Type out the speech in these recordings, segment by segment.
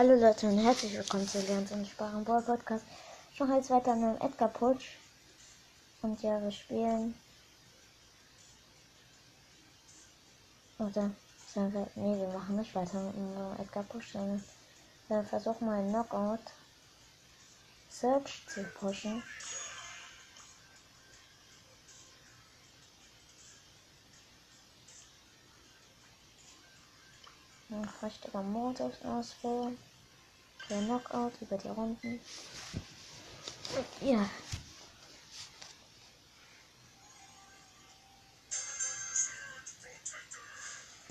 Hallo Leute und herzlich willkommen zu Lerns und Sparen Ball Podcast. Ich mache jetzt weiter mit dem Edgar Putsch. Und ja, wir spielen. Oder sollen wir. Nee, wir machen nicht weiter mit dem Edgar Putsch, sondern wir versuchen mal einen Knockout Search zu pushen. richtiger Modus auswählen. Der Knockout über die Runden. Ja.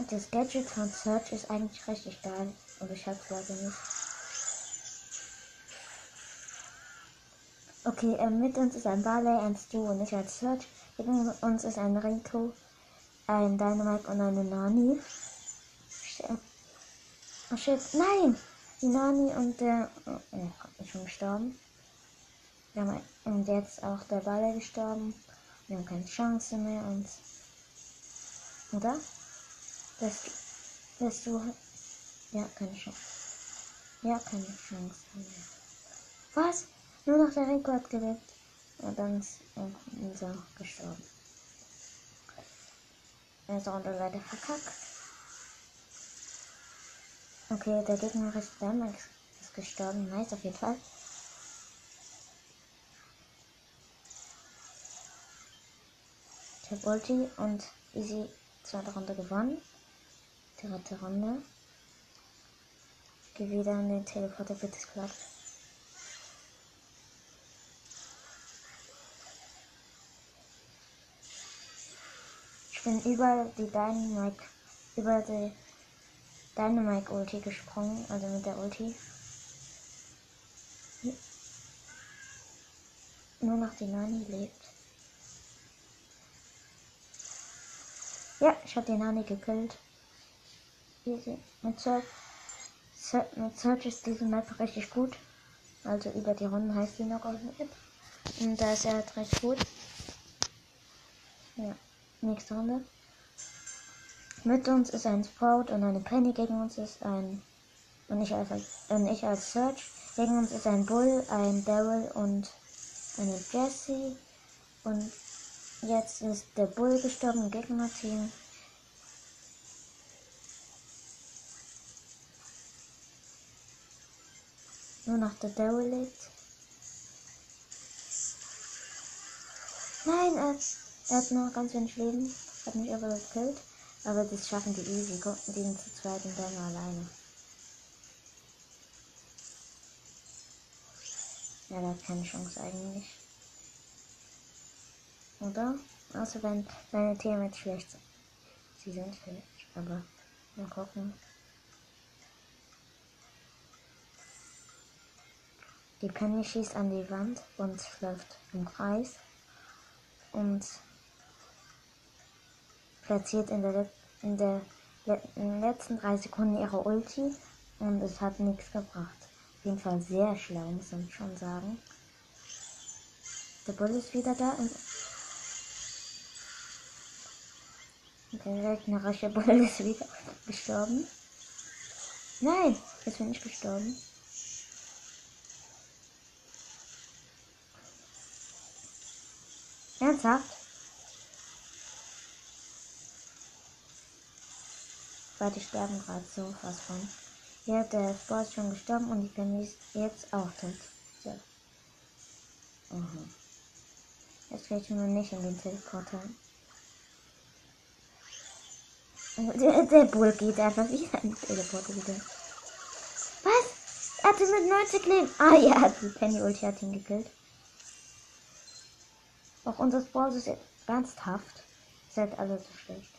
Das Gadget von Search ist eigentlich richtig geil, aber ich hab's leider nicht. Okay, äh, mit uns ist ein Barley, ein Stu und ich als Search. Mit uns ist ein Rico, ein Dynamite und eine Nani. Oh shit, nein! Die Nani und der. Oh, ist schon gestorben. Wir haben, und jetzt auch der Baller gestorben. Wir haben keine Chance mehr und. Oder? Das. Das du. Ja, keine Chance. Ja, keine Chance mehr. Was? Nur noch der Rico hat gelebt. Und dann ist unser gestorben. Er ist auch leider verkackt. Okay, der Gegner ist damals ist gestorben. Nice auf jeden Fall. Ich habe Ulti und easy zweite Runde gewonnen. Dritte Runde. Geh wieder in den Teleporter, bitte es klappt. Ich bin über die Dynamite, über die Dynamite Ulti gesprungen, also mit der Ulti. Nur noch die Nani lebt. Ja, ich habe die Nani gekillt. Mit Search, mit Search ist diese Map richtig gut. Also über die Runden heißt die noch auf Map. Und da ist er halt recht gut. Ja, nächste Runde. Mit uns ist ein Sprout und eine Penny. Gegen uns ist ein. Und ich als, und ich als Search. Gegen uns ist ein Bull, ein Daryl und eine Jessie. Und jetzt ist der Bull gestorben im Gegnerteam. Nur noch der Daryl lebt. Nein, er, er hat noch ganz wenig Leben. Hat mich aber gekillt. Aber das schaffen die easy. Die sind zu zweit und dann alleine. Ja, der hat keine Chance eigentlich. Oder? Außer wenn seine Teammates schlecht sind. Sie sind schlecht, aber mal gucken. Die Penny schießt an die Wand und läuft im Kreis. Und platziert in der, in der in den letzten drei Sekunden ihre Ulti und es hat nichts gebracht. Auf jeden Fall sehr schlau, muss man schon sagen. Der Bull ist wieder da und der gegnerische Bull ist wieder gestorben. Nein, jetzt bin ich gestorben. Ernsthaft? Beide sterben gerade so was von. Ja, der Sport ist schon gestorben und Penny ist jetzt auch tot. So. Mhm. Jetzt kriege ich nur nicht in den Teleporter. Der, der Bull geht einfach wieder in den Teleporter wieder. Was? Er hatte mit 90 Leben. Ah ja, die Penny Ulti hat ihn gekillt. Auch unser Sport ist ernsthaft. Seid alle so schlecht.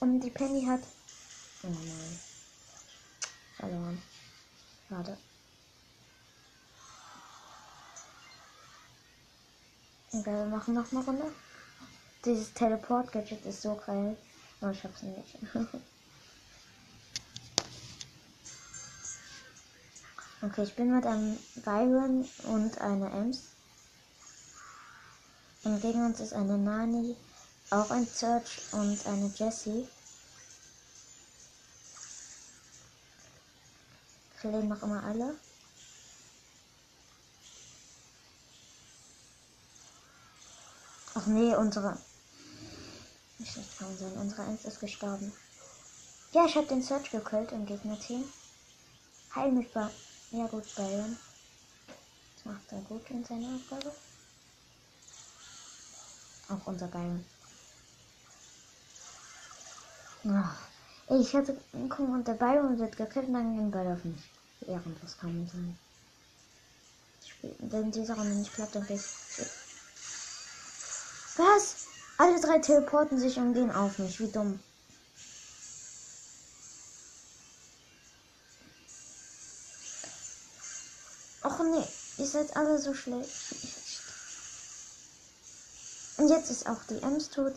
Und die Penny hat. Oh nein. Verloren. Schade. Okay, wir machen noch eine Runde. Dieses Teleport-Gadget ist so geil. Aber ich hab's nicht. okay, ich bin mit einem Byron und einer Ems. Und gegen uns ist eine Nani, auch ein Search und eine Jessie. Claim noch immer alle. Ach nee, unsere. Nicht das sein. Unsere 1 ist gestorben. Ja, ich habe den Search gekillt im Gegnerteam. Heil mich bei. Ja gut, Bayern. Das macht er gut in seiner Aufgabe. Auch unser Bayern. Ach, ich hatte guck mal, der Byron wird gekillt und dann den Ball auf mich. Ehrenlos kann man sein. Wenn diese Runde nicht klappt, dann geht Was? Alle drei teleporten sich und gehen auf mich. Wie dumm. Och nee, ihr seid alle so schlecht. Und jetzt ist auch die Ems tot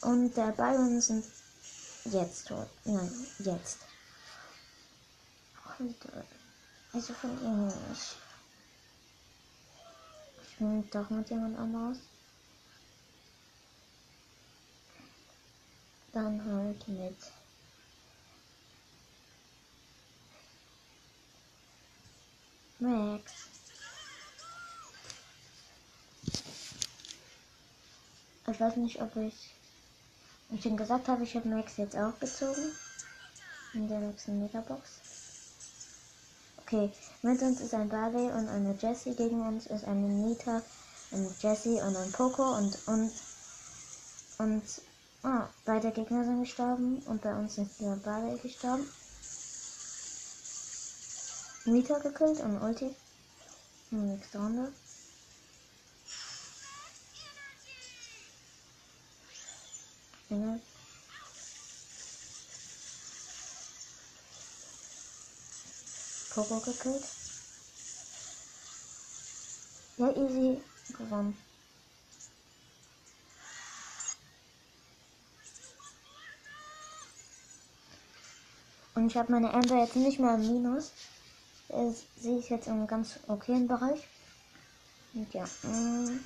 und der Byron sind jetzt tot. Nein, jetzt. Also von ihm nicht. Ich bin doch mit jemand anderes. Dann halt mit. Max. Ich weiß nicht, ob ich ich schon gesagt habe, ich habe Max jetzt auch gezogen. In der nächsten Megabox. Okay, mit uns ist ein Barley und eine Jessie. Gegen uns ist eine Nita, eine Jessie und ein Poco und und und oh, beide Gegner sind gestorben und bei uns ist der Barley gestorben. Nita gekillt und Ulti. Nächste Runde. Engel. Pogo gekillt. Ja, easy gewonnen. Und ich habe meine Amber jetzt nicht mehr im Minus. Das sehe ich jetzt im ganz okayen Bereich. Und ja. Mh.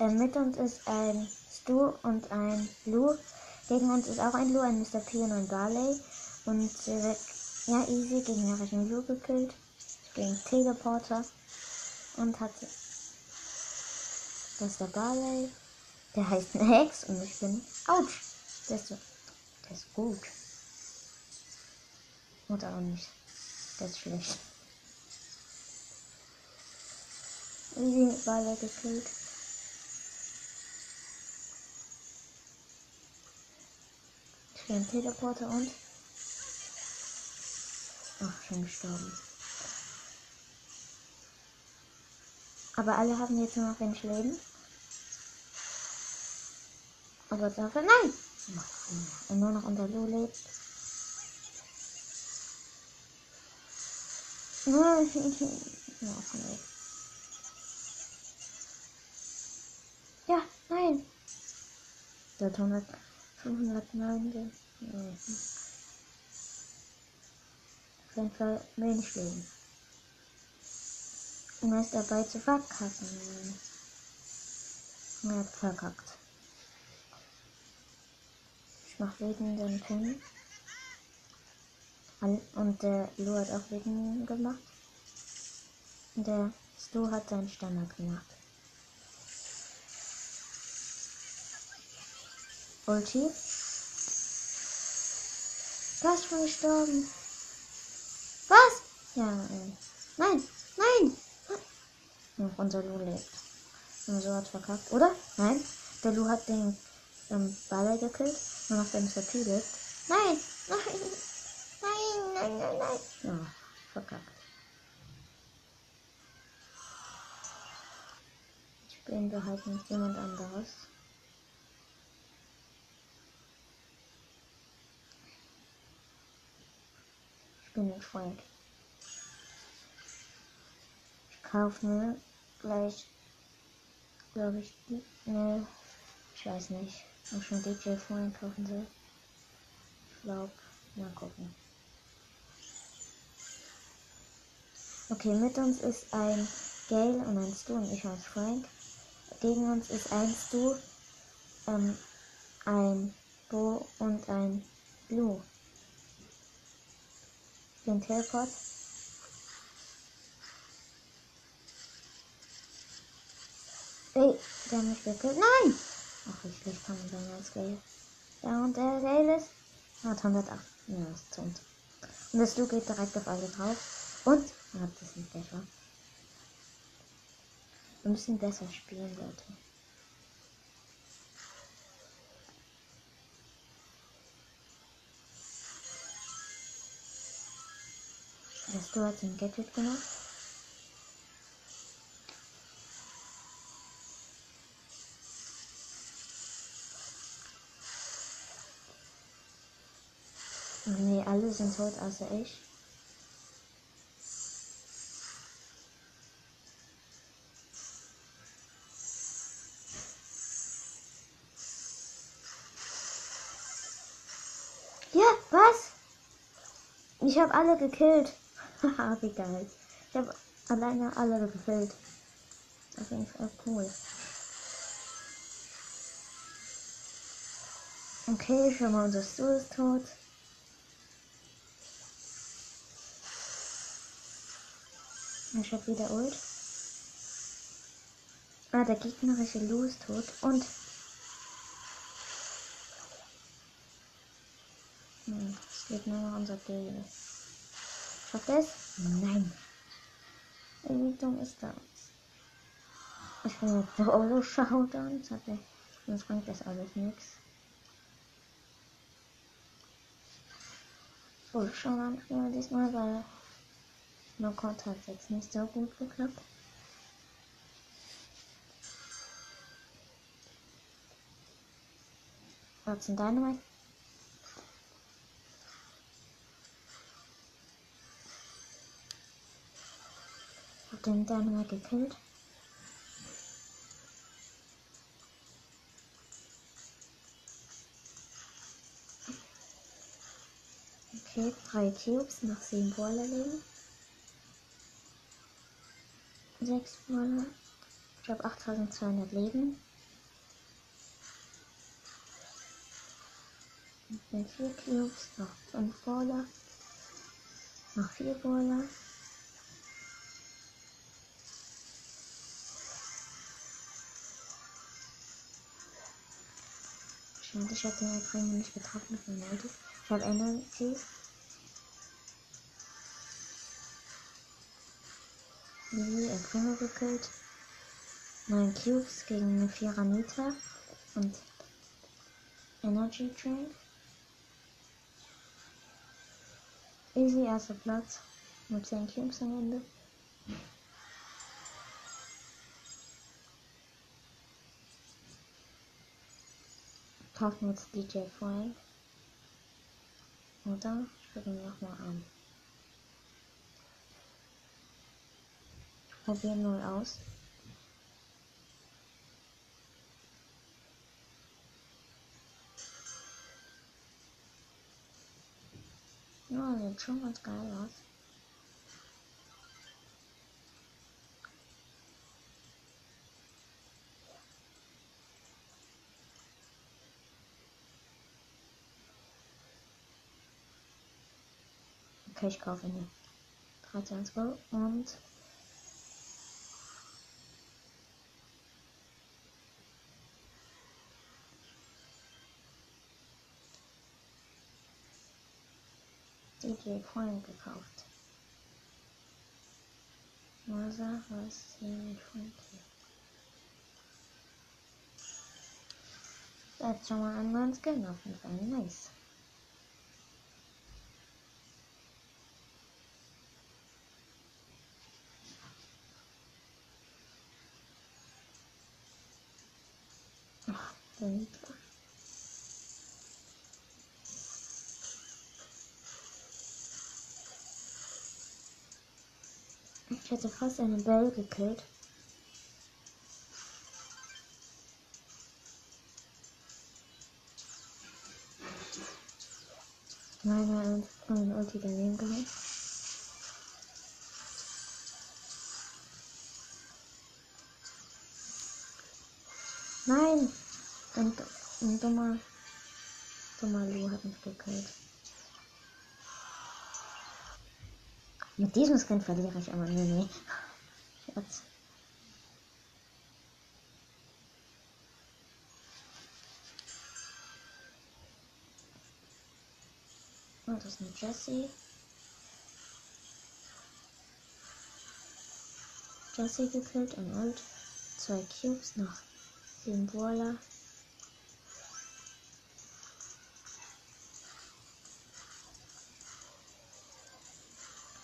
Äh, mit uns ist ein Stu und ein Lou. Gegen uns ist auch ein Lou, ein Mr. P und ein Barley. Und äh, ja, easy, gegen habe ich einen Lou gekillt. Gegen Teleporter. Und hatte. Das ist der Barley. Der heißt ein Hex und ich bin. Autsch! Der ist, der ist gut. Oder auch nicht. Der ist schlecht. Easy Barley gekillt. Für einen Teleporter und. Ach, schon gestorben. Aber alle haben jetzt nur noch wenig Leben. Aber dafür. Nein! Und nur noch unter Lu lebt. Ja, nein. Der Ton hat 509. Mhm. Auf jeden Fall wenig Leben. Und er ist dabei zu verkacken. Er hat verkackt. Ich mach wütenden Pin. Und der Lu hat auch wütenden gemacht. Und der Stu hat seinen Standard gemacht. Ulti. Fast schon gestorben. Was? Ja, nein. Nein, nein. Noch unser Lu lebt. Und so hat verkackt, oder? Nein. Der Lu hat den ähm, Baller gekillt. Nur noch Mr. P lebt. Nein, nein. Nein, nein, nein, nein. Ja, verkackt. Wir halt mit jemand anderes. Bin ein Freund. Ich kaufe mir gleich, glaube ich, ne, ich weiß nicht, ob ich einen DJ Freund kaufen soll. Ich glaube, mal gucken. Okay, mit uns ist ein Gale und ein Stu und ich als Frank. Gegen uns ist ein Stu, ähm, ein Bo und ein Blue. Den Teleport. Ey, der mich gekillt. Nein! Ach, wie schlecht kann man sein als Gale. Ja, und der Gale ist. Hat 108. Ja, ist tot. Und das Lu geht direkt auf alle drauf. Und? Hat das nicht besser. Wir müssen besser spielen, Leute. Hast du jetzt ein Gadget gemacht? Nee, alle sind tot außer ich. Ja, was? Ich habe alle gekillt. Haha, wie geil. Ich habe alleine alle gefüllt. Auf jeden Fall cool. Okay, schon mal unser Stuhl ist tot. Ich hab wieder Ult. Ah, der gegnerische Lu ist tot. Und. Hm, es geht nur noch unser Gale. Schafft es? Nein. Wie dumm ist das? Ich bin jetzt Solo Showdown. Das bringt das alles nichts. Solo Showdown spielen wir diesmal, weil Knockout hat jetzt nicht so gut geklappt. Was sind deine Hab den Dynamite gekillt. Okay, drei Cubes nach sieben Brawler leben. Sechs Brawler. Ich habe 8200 Leben. Und vier Cubes, noch fünf Brawler. Noch vier Brawler. Schade, ich habe den Aufregung nicht getroffen von Leute. Ich habe Energy. Lily Empfänger gekillt. 9 Cubes gegen eine Vieranita und Energy Drink. Easy erster Platz mit 10 Cubes am Ende. Kaufen jetzt DJ Frank. Oder spielen wir nochmal an. Probieren neu aus. Ja, sieht schon ganz geil aus. Okay, ich kaufe ihn. 3, 2, 1, go. Und. DJ Point gekauft. Mother was Point. Das ist schon mal ein neues Skin auf jeden Fall. Nice. Ich hätte fast eine Bell gekillt. Meine und Ulti daneben gehauen. Ein, ein dummer Somalu hat mich gekillt. Mit diesem Skin verliere ich aber. Nee, nee. Jetzt. Und das ist eine Jessie. Jessie gekillt und Ult. Zwei Cubes noch. Sieben Brawler.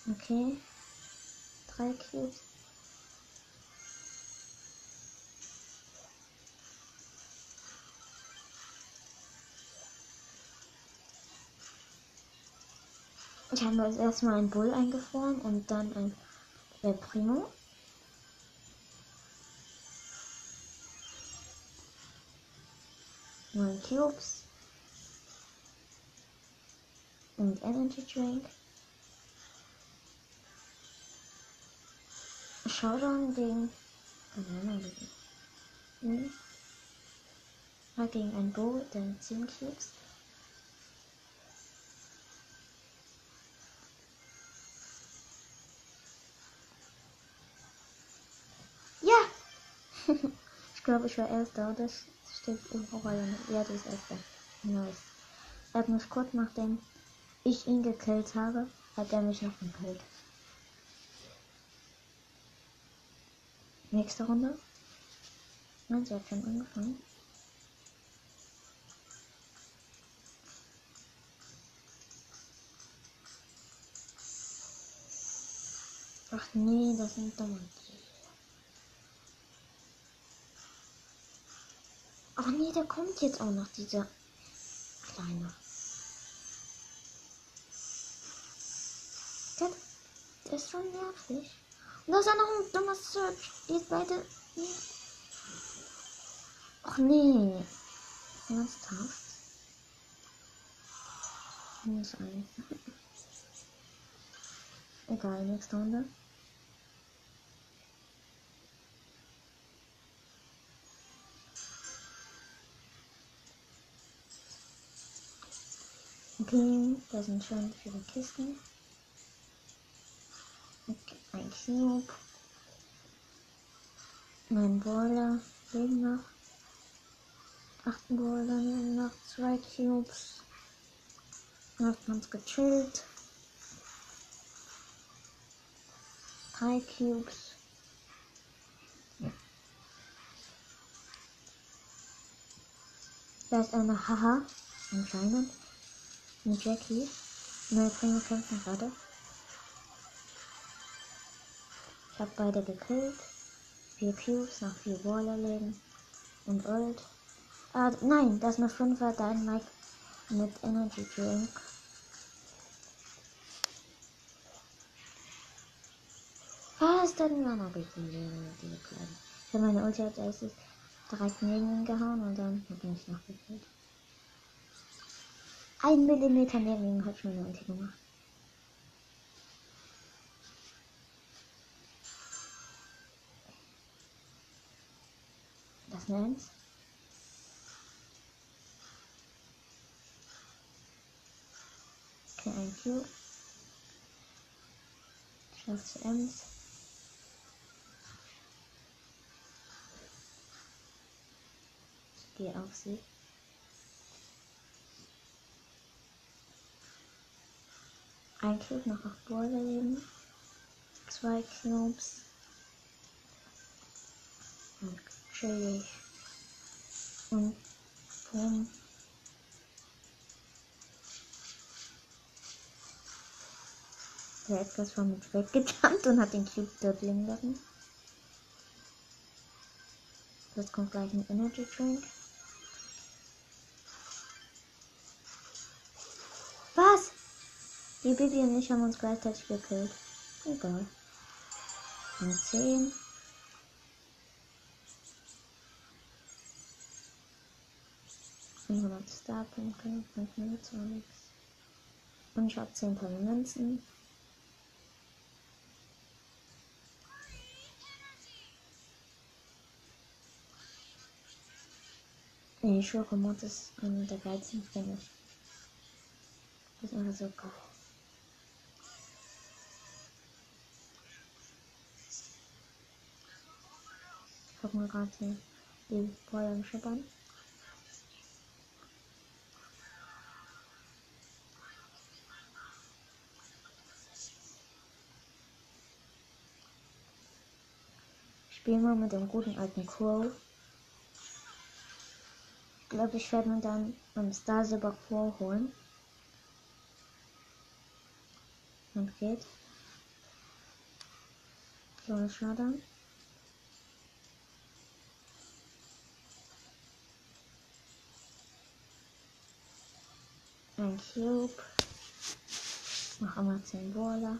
Okay. Drei Cubes. Ich habe jetzt erstmal einen Bull eingefroren und dann ein äh, Primo. Neun Cubes. Und Energy Drink. Showdown gegen. Hm. War gegen ein Bo, der 10 Cubes. Ja! ich glaube, ich war erster. Das steht im Rolle. Ja, das ist erster. Nice. Er hat mich kurz nachdem ich ihn gekillt habe, hat er mich noch gekillt. Nächste Runde. Nein, sie hat schon angefangen. Ach nee, das sind dumme. Ach nee, da kommt jetzt auch noch dieser kleine. Der, der ist schon nervig. Und da ist ja noch ein dummer Search. Die beide. Ach nee. Ernsthaft? Muss eigentlich. Egal, nächste Runde. Okay, da sind schon viele Kisten. Ein Cube. Mein Brawler leben noch. Acht leben noch. Zwei Cubes. Hat man's gechillt. Drei Cubes. Da ist eine Haha. Anscheinend. Eine Jackie. Neue Primo kämpfen gerade. Ich habe beide gekillt. Vier Cubes, noch vier Waller leben. Und Ult. Ah, nein, das ist eine 5er Dynamite mit Energy Drink. Was? Dann war noch richtig diese Kleine. Ich habe meine Ulti als erstes direkt neben ihn gehauen und dann hat mich noch gekillt. Ein Millimeter neben ihm hat ich meine Ulti gemacht. Q. Ich lauf zu Ems. Ich gehe auf sie. Ein Cube noch auf Brawler leben. Zwei Cubes. Und chillig. Und boom. Der etwas war mit weggejumpt und hat den Cube dort liegen lassen. Jetzt kommt gleich ein Energy Drink. Was? Die Bibi und ich haben uns gleichzeitig gekillt. Egal. Und 10. Fünfhundert Starpunkte, 5 Minuten Und ich habe 10 Münzen. Nee, ich schwöre, Mod ist einer der geilsten, ich. Das ist einfach so geil. Ich guck mal gerade die Feuergeschöpfe an. Spielen wir mit dem guten alten Crow. Ich glaube, ich werde mir dann einen Star Silver Crow holen. Und geht. So, schade. Ein Cube. Noch einmal 10 Baller.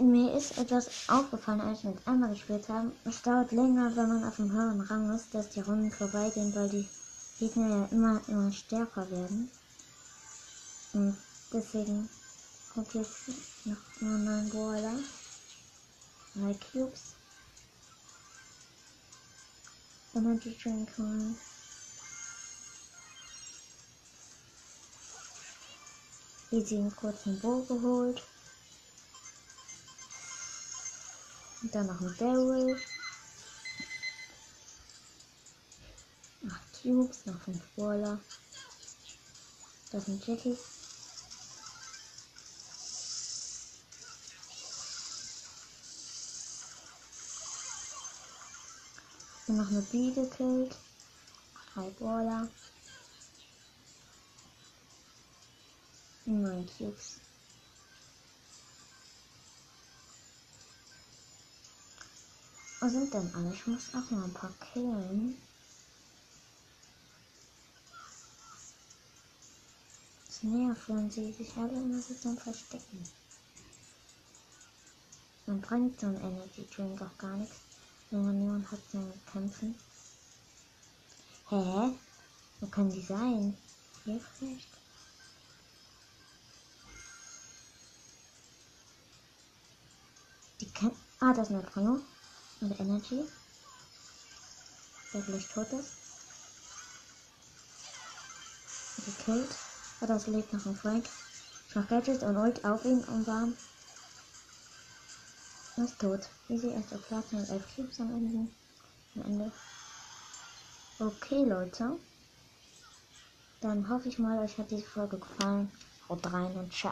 Mir ist etwas aufgefallen, als wir mit einmal gespielt haben. Es dauert länger, wenn man auf dem höheren Rang ist, dass die Runden vorbeigehen, weil die Gegner ja immer, immer stärker werden. Und deswegen kommt jetzt noch nur 9 Brawler. 3 Cubes. Energy Drink holen. Easy einen kurzen Bow geholt. Und dann noch ein Barrel. 8 Cubes, noch 5 Brawler. Das sind Jetty. Und noch eine Bee gekillt. 3 Brawler. 9 Cubes. Wo sind denn alle? Ich muss auch mal ein paar killen. Das nerven sie sich alle immer so zum Verstecken. Man bringt so ein Energy Drink auch gar nichts, wenn man niemand hat zum Kämpfen. Hä? Wo können die sein? Hier vielleicht? Die kann. Ah, das ist eine Bruno und Energy. Der tot ist. Gekillt. Aber das lebt noch ein Frank. Ich mach Gadget und Ult auf ihn und warm. Er ist tot. Easy erster Platz mit 11 Cubes am Ende. Am Ende. Okay, Leute. Dann hoffe ich mal, euch hat diese Folge gefallen. Haut rein und ciao.